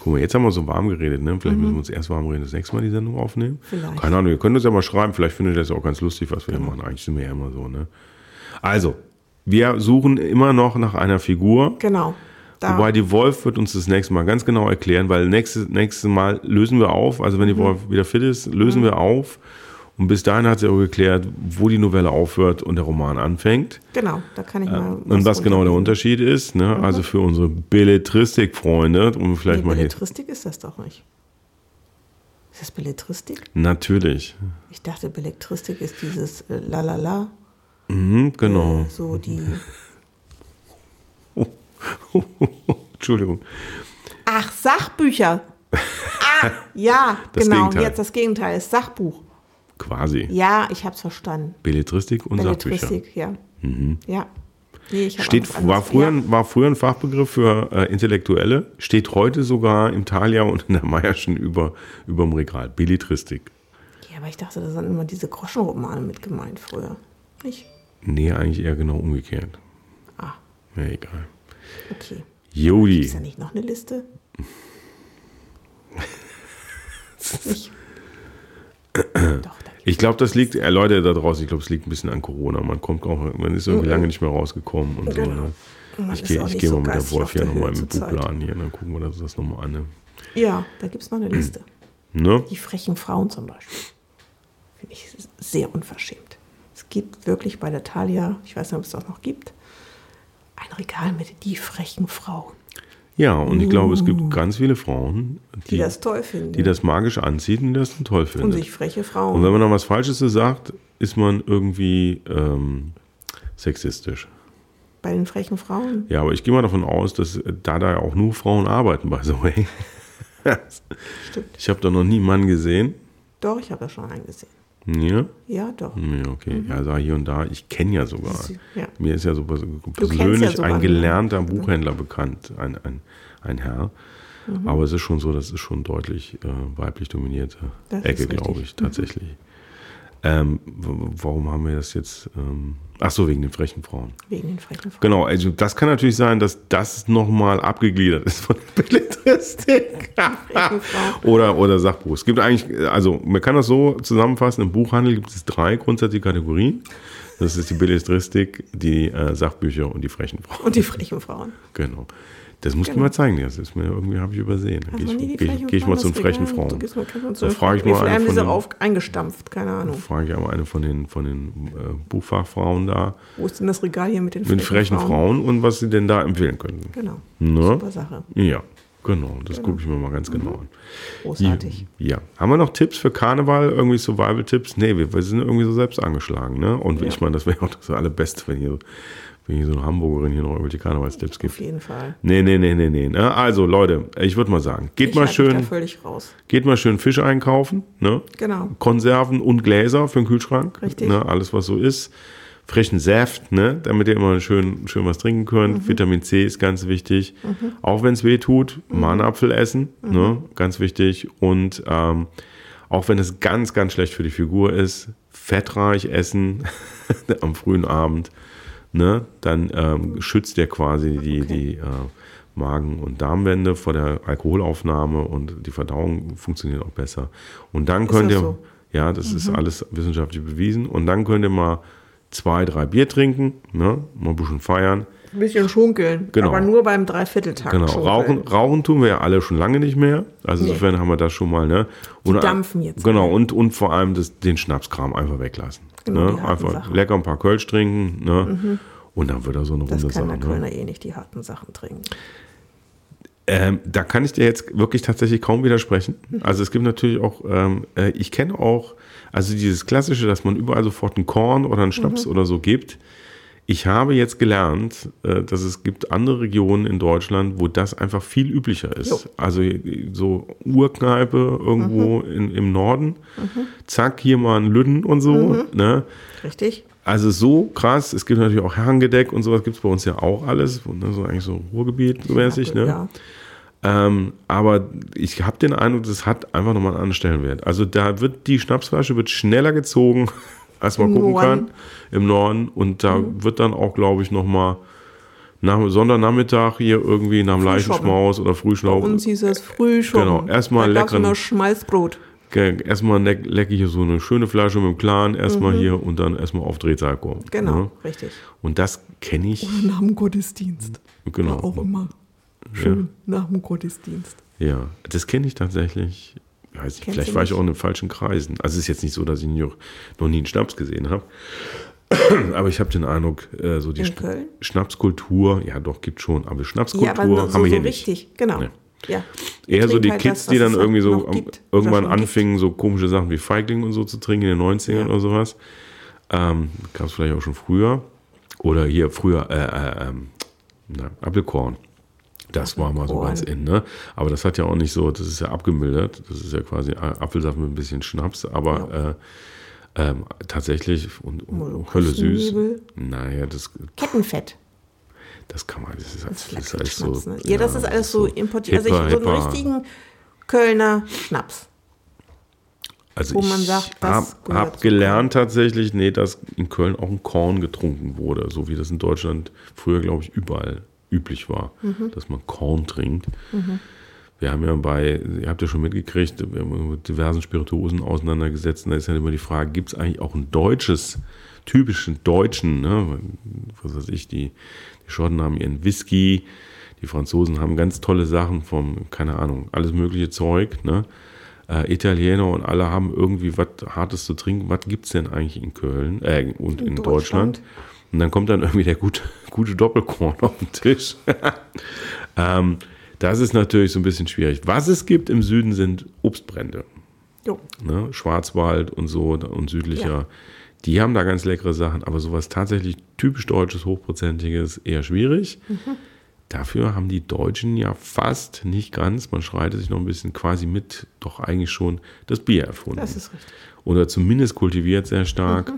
[SPEAKER 1] Guck mal, jetzt haben wir so warm geredet, ne? Vielleicht müssen wir uns erst warm reden, das nächste Mal die Sendung aufnehmen.
[SPEAKER 2] Vielleicht.
[SPEAKER 1] Keine Ahnung, ihr könnt uns ja mal schreiben, vielleicht findet ihr das auch ganz lustig, was wir hier machen. Eigentlich sind wir ja immer so, ne? Also, wir suchen immer noch nach einer Figur.
[SPEAKER 2] Genau. Da,
[SPEAKER 1] Wobei die Wolf wird uns das nächste Mal ganz genau erklären, weil nächstes, nächstes Mal lösen wir auf, also wenn die Wolf wieder fit ist, lösen wir auf. Und bis dahin hat sie auch geklärt, wo die Novelle aufhört und der Roman anfängt.
[SPEAKER 2] genau, da kann ich mal.
[SPEAKER 1] Und was genau der. Unterschied ist, ne? also für unsere Belletristik-Freunde, um vielleicht
[SPEAKER 2] Nee,
[SPEAKER 1] mal hier.
[SPEAKER 2] Belletristik ist das doch nicht. Ist das Belletristik?
[SPEAKER 1] Natürlich.
[SPEAKER 2] Ich dachte, Belletristik ist dieses äh, Lalala.
[SPEAKER 1] Mhm, genau.
[SPEAKER 2] Äh, so die.
[SPEAKER 1] Entschuldigung.
[SPEAKER 2] Ach, Sachbücher. Ah, ja,
[SPEAKER 1] Das
[SPEAKER 2] genau.
[SPEAKER 1] Gegenteil.
[SPEAKER 2] Jetzt das Gegenteil ist Sachbuch.
[SPEAKER 1] Quasi.
[SPEAKER 2] Ja, ich hab's verstanden.
[SPEAKER 1] Belletristik und Sachbücher. Mhm.
[SPEAKER 2] Belletristik, ja. Ja. Nee, ich hab
[SPEAKER 1] Steht, war, früher,
[SPEAKER 2] Ja.
[SPEAKER 1] war früher ein Fachbegriff für äh, Intellektuelle, steht heute sogar im Thalia und in der Meierschen über, überm Regal. Belletristik.
[SPEAKER 2] ja, aber ich dachte, da sind immer diese Groschenromane mit gemeint früher. Nicht?
[SPEAKER 1] Nee, eigentlich eher genau umgekehrt.
[SPEAKER 2] Ah,
[SPEAKER 1] Ja, egal.
[SPEAKER 2] Okay.
[SPEAKER 1] Jodi.
[SPEAKER 2] Ist da nicht noch eine Liste? da
[SPEAKER 1] Ich glaube, das liegt, äh, Leute da draußen, ich glaube, es liegt ein bisschen an Corona. Man kommt auch, man ist irgendwie lange nicht mehr rausgekommen und so.
[SPEAKER 2] Genau.
[SPEAKER 1] Ne?
[SPEAKER 2] Man
[SPEAKER 1] Ich gehe ich geh
[SPEAKER 2] so
[SPEAKER 1] mal mit der Wolf
[SPEAKER 2] der
[SPEAKER 1] nochmal im. Buchladen hier, dann gucken wir uns das nochmal an. Ne?
[SPEAKER 2] Ja, da gibt es noch eine Liste.
[SPEAKER 1] Ne?
[SPEAKER 2] Die frechen Frauen zum Beispiel. Finde ich sehr unverschämt. Es gibt wirklich bei der Thalia, ich weiß nicht, ob es das noch gibt, ein Regal mit die frechen Frauen,
[SPEAKER 1] Ja, und ich glaube, es gibt ganz viele Frauen,
[SPEAKER 2] Uh. die,
[SPEAKER 1] die,
[SPEAKER 2] das toll finden.
[SPEAKER 1] die das magisch anziehen und die das toll
[SPEAKER 2] und
[SPEAKER 1] finden.
[SPEAKER 2] sich freche
[SPEAKER 1] Und
[SPEAKER 2] Frauen.
[SPEAKER 1] wenn man dann was Falsches sagt, ist man irgendwie ähm, sexistisch.
[SPEAKER 2] bei den frechen Frauen.
[SPEAKER 1] Ja, aber ich gehe mal davon aus, dass äh, da da ja auch nur Frauen arbeiten, by the way.
[SPEAKER 2] Stimmt.
[SPEAKER 1] Ich habe da noch nie einen Mann gesehen.
[SPEAKER 2] Doch, ich habe das schon eingesehen.
[SPEAKER 1] Ja,
[SPEAKER 2] Ja, doch.
[SPEAKER 1] ja okay. Ja, da hier und da. Ich kenne ja sogar.
[SPEAKER 2] Mhm. Ja.
[SPEAKER 1] Mir ist ja so pers-
[SPEAKER 2] ja
[SPEAKER 1] persönlich
[SPEAKER 2] sogar
[SPEAKER 1] ein
[SPEAKER 2] einen.
[SPEAKER 1] gelernter Buchhändler bekannt, ein, ein, ein Herr.
[SPEAKER 2] Mhm.
[SPEAKER 1] Aber es ist schon so, das ist schon deutlich äh, weiblich dominierte
[SPEAKER 2] Das
[SPEAKER 1] Ecke, glaube
[SPEAKER 2] richtig. Mhm.
[SPEAKER 1] ich, tatsächlich. Ähm, warum haben wir das jetzt? Ähm, ach so, wegen den frechen Frauen.
[SPEAKER 2] Wegen den frechen Frauen.
[SPEAKER 1] Genau, also das kann natürlich sein, dass das nochmal abgegliedert ist von der Belletristik. Oder, oder Sachbuch. Es gibt eigentlich, also man kann das so zusammenfassen, im Buchhandel gibt es drei grundsätzliche Kategorien. Das ist die Belletristik, die äh, Sachbücher und die frechen Frauen.
[SPEAKER 2] Und die frechen Frauen.
[SPEAKER 1] Genau. Das musst du
[SPEAKER 2] Genau.
[SPEAKER 1] mir mal zeigen, das ist mir irgendwie, habe ich übersehen. Dann gehe
[SPEAKER 2] du
[SPEAKER 1] ich, geh,
[SPEAKER 2] frechen
[SPEAKER 1] geh ich mal
[SPEAKER 2] Frauen?
[SPEAKER 1] zu den frechen?
[SPEAKER 2] Du
[SPEAKER 1] Frauen.
[SPEAKER 2] den
[SPEAKER 1] frage ich
[SPEAKER 2] Frauen.
[SPEAKER 1] mal eine von den-
[SPEAKER 2] auf eingestampft? Keine Ahnung.
[SPEAKER 1] Frage ich aber eine von den, von den äh, Buchfachfrauen da,
[SPEAKER 2] Wo ist denn das Regal hier mit den
[SPEAKER 1] mit frechen Frauen und was sie denn da empfehlen könnten.
[SPEAKER 2] Genau.
[SPEAKER 1] Ne?
[SPEAKER 2] Super Sache.
[SPEAKER 1] Ja, genau. Das gucke ich mir mal ganz genau an.
[SPEAKER 2] Großartig.
[SPEAKER 1] Ja. Haben wir noch Tipps für Karneval? Irgendwie Survival-Tipps? Nee, wir, wir sind irgendwie so selbst angeschlagen. Ne? Und
[SPEAKER 2] Ja.
[SPEAKER 1] ich meine, das wäre auch das Allerbeste, wenn hier, wenn hier so eine Hamburgerin hier noch irgendwelche Karnevalstipps
[SPEAKER 2] Auf
[SPEAKER 1] gibt.
[SPEAKER 2] jeden Fall.
[SPEAKER 1] Nee, nee, nee, nee, nee. ne? Also, Leute, ich würde mal sagen, geht
[SPEAKER 2] ich
[SPEAKER 1] mal schön,
[SPEAKER 2] völlig raus.
[SPEAKER 1] geht mal schön Fisch einkaufen, ne?
[SPEAKER 2] Genau.
[SPEAKER 1] Konserven und Gläser für den Kühlschrank.
[SPEAKER 2] Richtig.
[SPEAKER 1] Ne? Alles, was so ist. Frischen Saft, ne? damit ihr immer schön, schön was trinken könnt.
[SPEAKER 2] Mhm.
[SPEAKER 1] Vitamin C ist ganz wichtig. Auch wenn es weh tut, mal einen Apfel essen,
[SPEAKER 2] Mhm.
[SPEAKER 1] ne? ganz wichtig. Und ähm, auch wenn es ganz, ganz schlecht für die Figur ist, fettreich essen am frühen Abend. Ne? Dann ähm, schützt ihr quasi die,
[SPEAKER 2] Okay.
[SPEAKER 1] die äh, Magen- und Darmwände vor der Alkoholaufnahme und die Verdauung funktioniert auch besser. Und dann
[SPEAKER 2] Ist
[SPEAKER 1] könnt ihr,
[SPEAKER 2] so? Mhm.
[SPEAKER 1] ja, das ist alles wissenschaftlich bewiesen. Und dann könnt ihr mal zwei, drei Bier trinken, ne? mal ein bisschen feiern.
[SPEAKER 2] Ein bisschen schunkeln.
[SPEAKER 1] Genau.
[SPEAKER 2] Aber nur beim Dreivierteltag.
[SPEAKER 1] Genau,
[SPEAKER 2] schunkeln.
[SPEAKER 1] rauchen, rauchen tun wir ja alle schon lange nicht mehr. Also
[SPEAKER 2] Nee.
[SPEAKER 1] insofern haben wir das schon mal, ne? Und,
[SPEAKER 2] dampfen jetzt
[SPEAKER 1] Genau, und, und vor allem das, den Schnapskram einfach weglassen.
[SPEAKER 2] Genau,
[SPEAKER 1] ne? Einfach
[SPEAKER 2] Sachen.
[SPEAKER 1] lecker ein paar Kölsch trinken, ne? Und dann wird er so eine
[SPEAKER 2] Das
[SPEAKER 1] runde
[SPEAKER 2] kann
[SPEAKER 1] Sache.
[SPEAKER 2] der
[SPEAKER 1] Ne?
[SPEAKER 2] Kölner eh nicht, die harten Sachen trinken.
[SPEAKER 1] Ähm, da kann ich dir jetzt wirklich tatsächlich kaum widersprechen. Also es gibt natürlich auch, ähm, äh, ich kenne auch, also dieses klassische, dass man überall sofort ein Korn oder einen Schnaps oder so gibt, Ich habe jetzt gelernt, äh, dass es gibt andere Regionen in Deutschland, wo das einfach viel üblicher ist.
[SPEAKER 2] Jo.
[SPEAKER 1] Also so Urkneipe irgendwo
[SPEAKER 2] Mhm.
[SPEAKER 1] in, im Norden. Zack, hier mal ein Lüden und so.
[SPEAKER 2] Mhm.
[SPEAKER 1] Ne?
[SPEAKER 2] Richtig?
[SPEAKER 1] Also so krass. Es gibt natürlich auch Herrengedeck und sowas gibt es bei uns ja auch alles. Ne? So eigentlich so Ruhrgebiet mäßig. Ne?
[SPEAKER 2] Ja.
[SPEAKER 1] Ähm, aber ich habe den Eindruck, das hat einfach nochmal einen anderen Stellenwert. Also da wird die Schnapsflasche wird schneller gezogen,
[SPEAKER 2] Im
[SPEAKER 1] gucken
[SPEAKER 2] Norden.
[SPEAKER 1] kann im Norden. Und da wird dann auch, glaube ich, nochmal nach Sondernachmittag hier irgendwie nach dem. Leichenschmaus oder
[SPEAKER 2] Bei
[SPEAKER 1] Frühschlauf.
[SPEAKER 2] uns hieß es Frühschoppen.
[SPEAKER 1] Genau, erstmal leckeren-
[SPEAKER 2] Schmalzbrot.
[SPEAKER 1] Erstmal leck, lecke ich hier so eine schöne Flasche mit dem Clan, erstmal hier und dann erstmal auf Drehzahlko.
[SPEAKER 2] Mhm. Genau,
[SPEAKER 1] Ne?
[SPEAKER 2] richtig.
[SPEAKER 1] Und das kenne ich.
[SPEAKER 2] Nach dem Gottesdienst.
[SPEAKER 1] Genau.
[SPEAKER 2] War auch immer schön nach dem Gottesdienst.
[SPEAKER 1] Ja, das kenne ich tatsächlich. Nicht,
[SPEAKER 2] Kennst
[SPEAKER 1] vielleicht war ich auch in den falschen Kreisen. Also es ist jetzt nicht so, dass ich noch, noch nie einen Schnaps gesehen habe. Aber ich habe den Eindruck, äh, so die Schna-
[SPEAKER 2] Köln?
[SPEAKER 1] Schnapskultur, ja doch, gibt schon, aber Schnapskultur
[SPEAKER 2] Ja, aber so,
[SPEAKER 1] haben
[SPEAKER 2] so
[SPEAKER 1] wir hier nicht.
[SPEAKER 2] richtig, genau.
[SPEAKER 1] Nee.
[SPEAKER 2] Ja.
[SPEAKER 1] Eher so die
[SPEAKER 2] halt
[SPEAKER 1] Kids,
[SPEAKER 2] das,
[SPEAKER 1] die dann irgendwie so
[SPEAKER 2] gibt,
[SPEAKER 1] irgendwann anfingen, so komische Sachen wie Feigling und so zu trinken in den 90ern
[SPEAKER 2] Ja.
[SPEAKER 1] oder sowas. Ähm, Gab es vielleicht auch schon früher. Oder hier früher, äh, äh, ähm, na, Apfelkorn. Das war mal so ganz in, ne? Aber das hat ja auch nicht so, das ist ja abgemildert. Das ist ja quasi Apfelsaft mit ein bisschen Schnaps, aber äh, ähm, tatsächlich und, und Hölle süß. Naja, das,
[SPEAKER 2] Kettenfett.
[SPEAKER 1] das kann man, das ist, das
[SPEAKER 2] Das
[SPEAKER 1] ist alles so.
[SPEAKER 2] Ne? Ja, das ist alles so importiert. Also ich, so einen richtigen Kölner Schnaps.
[SPEAKER 1] Also
[SPEAKER 2] wo man sagt, das
[SPEAKER 1] hab
[SPEAKER 2] zu
[SPEAKER 1] gelernt tatsächlich, nee, dass in Köln auch ein Korn getrunken wurde, so wie das in Deutschland früher, glaube ich, überall üblich war,
[SPEAKER 2] Mhm.
[SPEAKER 1] dass man Korn trinkt. Wir haben ja bei, ihr habt ja schon mitgekriegt, wir haben mit diversen Spirituosen auseinandergesetzt und da ist ja immer die Frage, gibt es eigentlich auch ein deutsches, typischen deutschen, ne? was weiß ich, die, die Schotten haben ihren Whisky, die Franzosen haben ganz tolle Sachen vom, keine Ahnung, alles mögliche Zeug, ne? äh, Italiener und alle haben irgendwie was Hartes zu trinken. Was gibt es denn eigentlich in Köln äh, und in,
[SPEAKER 2] In
[SPEAKER 1] Deutschland?
[SPEAKER 2] Deutschland?
[SPEAKER 1] Und dann kommt dann irgendwie der gute, gute Doppelkorn auf den Tisch. ähm, das ist natürlich so ein bisschen schwierig. Was es gibt im Süden sind Obstbrände. Ne? Schwarzwald und so und südlicher.
[SPEAKER 2] Ja.
[SPEAKER 1] Die haben da ganz leckere Sachen, aber sowas tatsächlich typisch deutsches, hochprozentiges eher schwierig.
[SPEAKER 2] Mhm.
[SPEAKER 1] Dafür haben die Deutschen ja fast, nicht ganz, man schreitet sich noch ein bisschen quasi mit, doch eigentlich schon das Bier erfunden.
[SPEAKER 2] Das ist richtig.
[SPEAKER 1] Oder zumindest kultiviert sehr stark.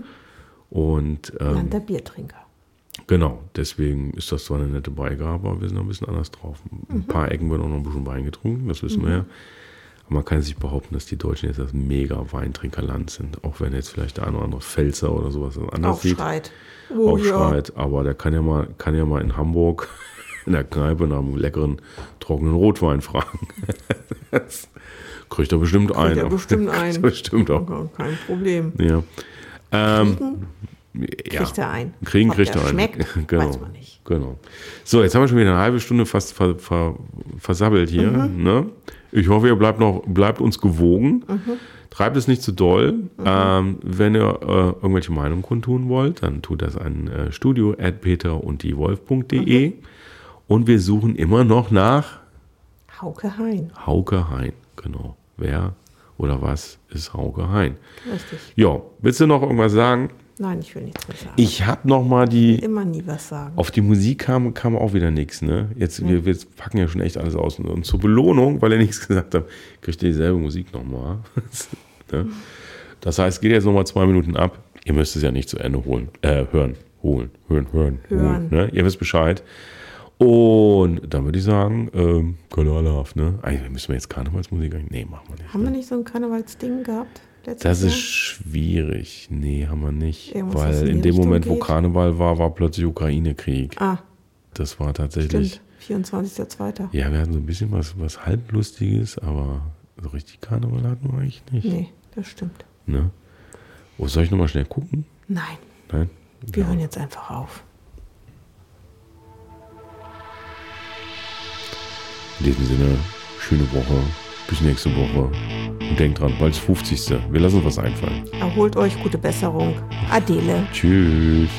[SPEAKER 1] Und ähm,
[SPEAKER 2] Land der Biertrinker.
[SPEAKER 1] genau, deswegen ist das zwar eine nette Beigabe, aber wir sind noch ein bisschen anders drauf. Ein paar Ecken wird auch noch ein bisschen Wein getrunken, das wissen wir ja. Aber man kann sich behaupten, dass die Deutschen jetzt das mega Weintrinkerland sind. Auch wenn jetzt vielleicht der eine oder andere Pfälzer oder sowas anders sieht
[SPEAKER 2] Aufschreit. Oh,
[SPEAKER 1] aufschreit, aber der kann ja mal, kann ja mal in Hamburg in der Kneipe nach einem leckeren trockenen Rotwein fragen. Das Kriegt er bestimmt ein.
[SPEAKER 2] er bestimmt ein.
[SPEAKER 1] Kriegt er bestimmt auch.
[SPEAKER 2] Ja, kein Problem.
[SPEAKER 1] Ja. Ähm, ja.
[SPEAKER 2] Kriegt er ein.
[SPEAKER 1] Kriegen
[SPEAKER 2] Ob
[SPEAKER 1] kriegt er ein.
[SPEAKER 2] schmeckt,
[SPEAKER 1] genau.
[SPEAKER 2] weiß man nicht.
[SPEAKER 1] Genau. So, jetzt haben wir schon wieder eine halbe Stunde fast ver, ver, versabbelt hier.
[SPEAKER 2] Mhm.
[SPEAKER 1] Ne? Ich hoffe, ihr bleibt, noch, bleibt uns gewogen.
[SPEAKER 2] Mhm.
[SPEAKER 1] Treibt es nicht zu doll. Ähm, wenn ihr äh, irgendwelche Meinungen kundtun wollt, dann tut das an äh, studio at peter und die Wolf.de.
[SPEAKER 2] Mhm.
[SPEAKER 1] Und wir suchen immer noch nach
[SPEAKER 2] Hauke Hein.
[SPEAKER 1] Hauke Hein. Genau. Wer oder was ist Hauke Hein?
[SPEAKER 2] Richtig.
[SPEAKER 1] Ja, willst du noch irgendwas sagen?
[SPEAKER 2] Nein, ich will nichts mehr sagen.
[SPEAKER 1] Ich habe noch mal die
[SPEAKER 2] Immer nie was sagen.
[SPEAKER 1] Auf die Musik kam, kam auch wieder nichts. Ne? Jetzt, wir, wir packen ja schon echt alles aus. Und, zur Belohnung, weil ihr nichts gesagt habt, kriegt ihr dieselbe Musik nochmal. ne? Das heißt, geht jetzt nochmal zwei Minuten ab. Ihr müsst es ja nicht zu Ende holen. Äh, hören. Holen. Hören, hören.
[SPEAKER 2] Hören.
[SPEAKER 1] Holen, ne? Ihr wisst Bescheid. Und dann würde ich sagen, ähm, Love, ne? Eigentlich müssen wir jetzt Karnevalsmusik eigentlich. Nee, machen wir nicht.
[SPEAKER 2] Haben wir
[SPEAKER 1] ne?
[SPEAKER 2] nicht so ein Karnevalsding gehabt?
[SPEAKER 1] Das ist schwierig. Nee, haben wir nicht.
[SPEAKER 2] Irgendwas, was
[SPEAKER 1] weil
[SPEAKER 2] in
[SPEAKER 1] in dem
[SPEAKER 2] Richtung
[SPEAKER 1] Moment, wo
[SPEAKER 2] geht?
[SPEAKER 1] Karneval war, war plötzlich Ukraine-Krieg.
[SPEAKER 2] Ah,
[SPEAKER 1] Das war tatsächlich.
[SPEAKER 2] stimmt. 24.02.
[SPEAKER 1] Ja, wir hatten so ein bisschen was, was halblustiges, aber so richtig Karneval hatten wir eigentlich nicht.
[SPEAKER 2] Nee, das stimmt.
[SPEAKER 1] Ne? Oh, soll ich nochmal schnell gucken?
[SPEAKER 2] Nein,
[SPEAKER 1] Nein?
[SPEAKER 2] wir hören jetzt einfach auf.
[SPEAKER 1] In diesem Sinne, schöne Woche. Bis nächste Woche. Und denkt dran, bald ist 50. Wir lassen uns was einfallen.
[SPEAKER 2] Erholt euch, gute Besserung. Adele.
[SPEAKER 1] Tschüss.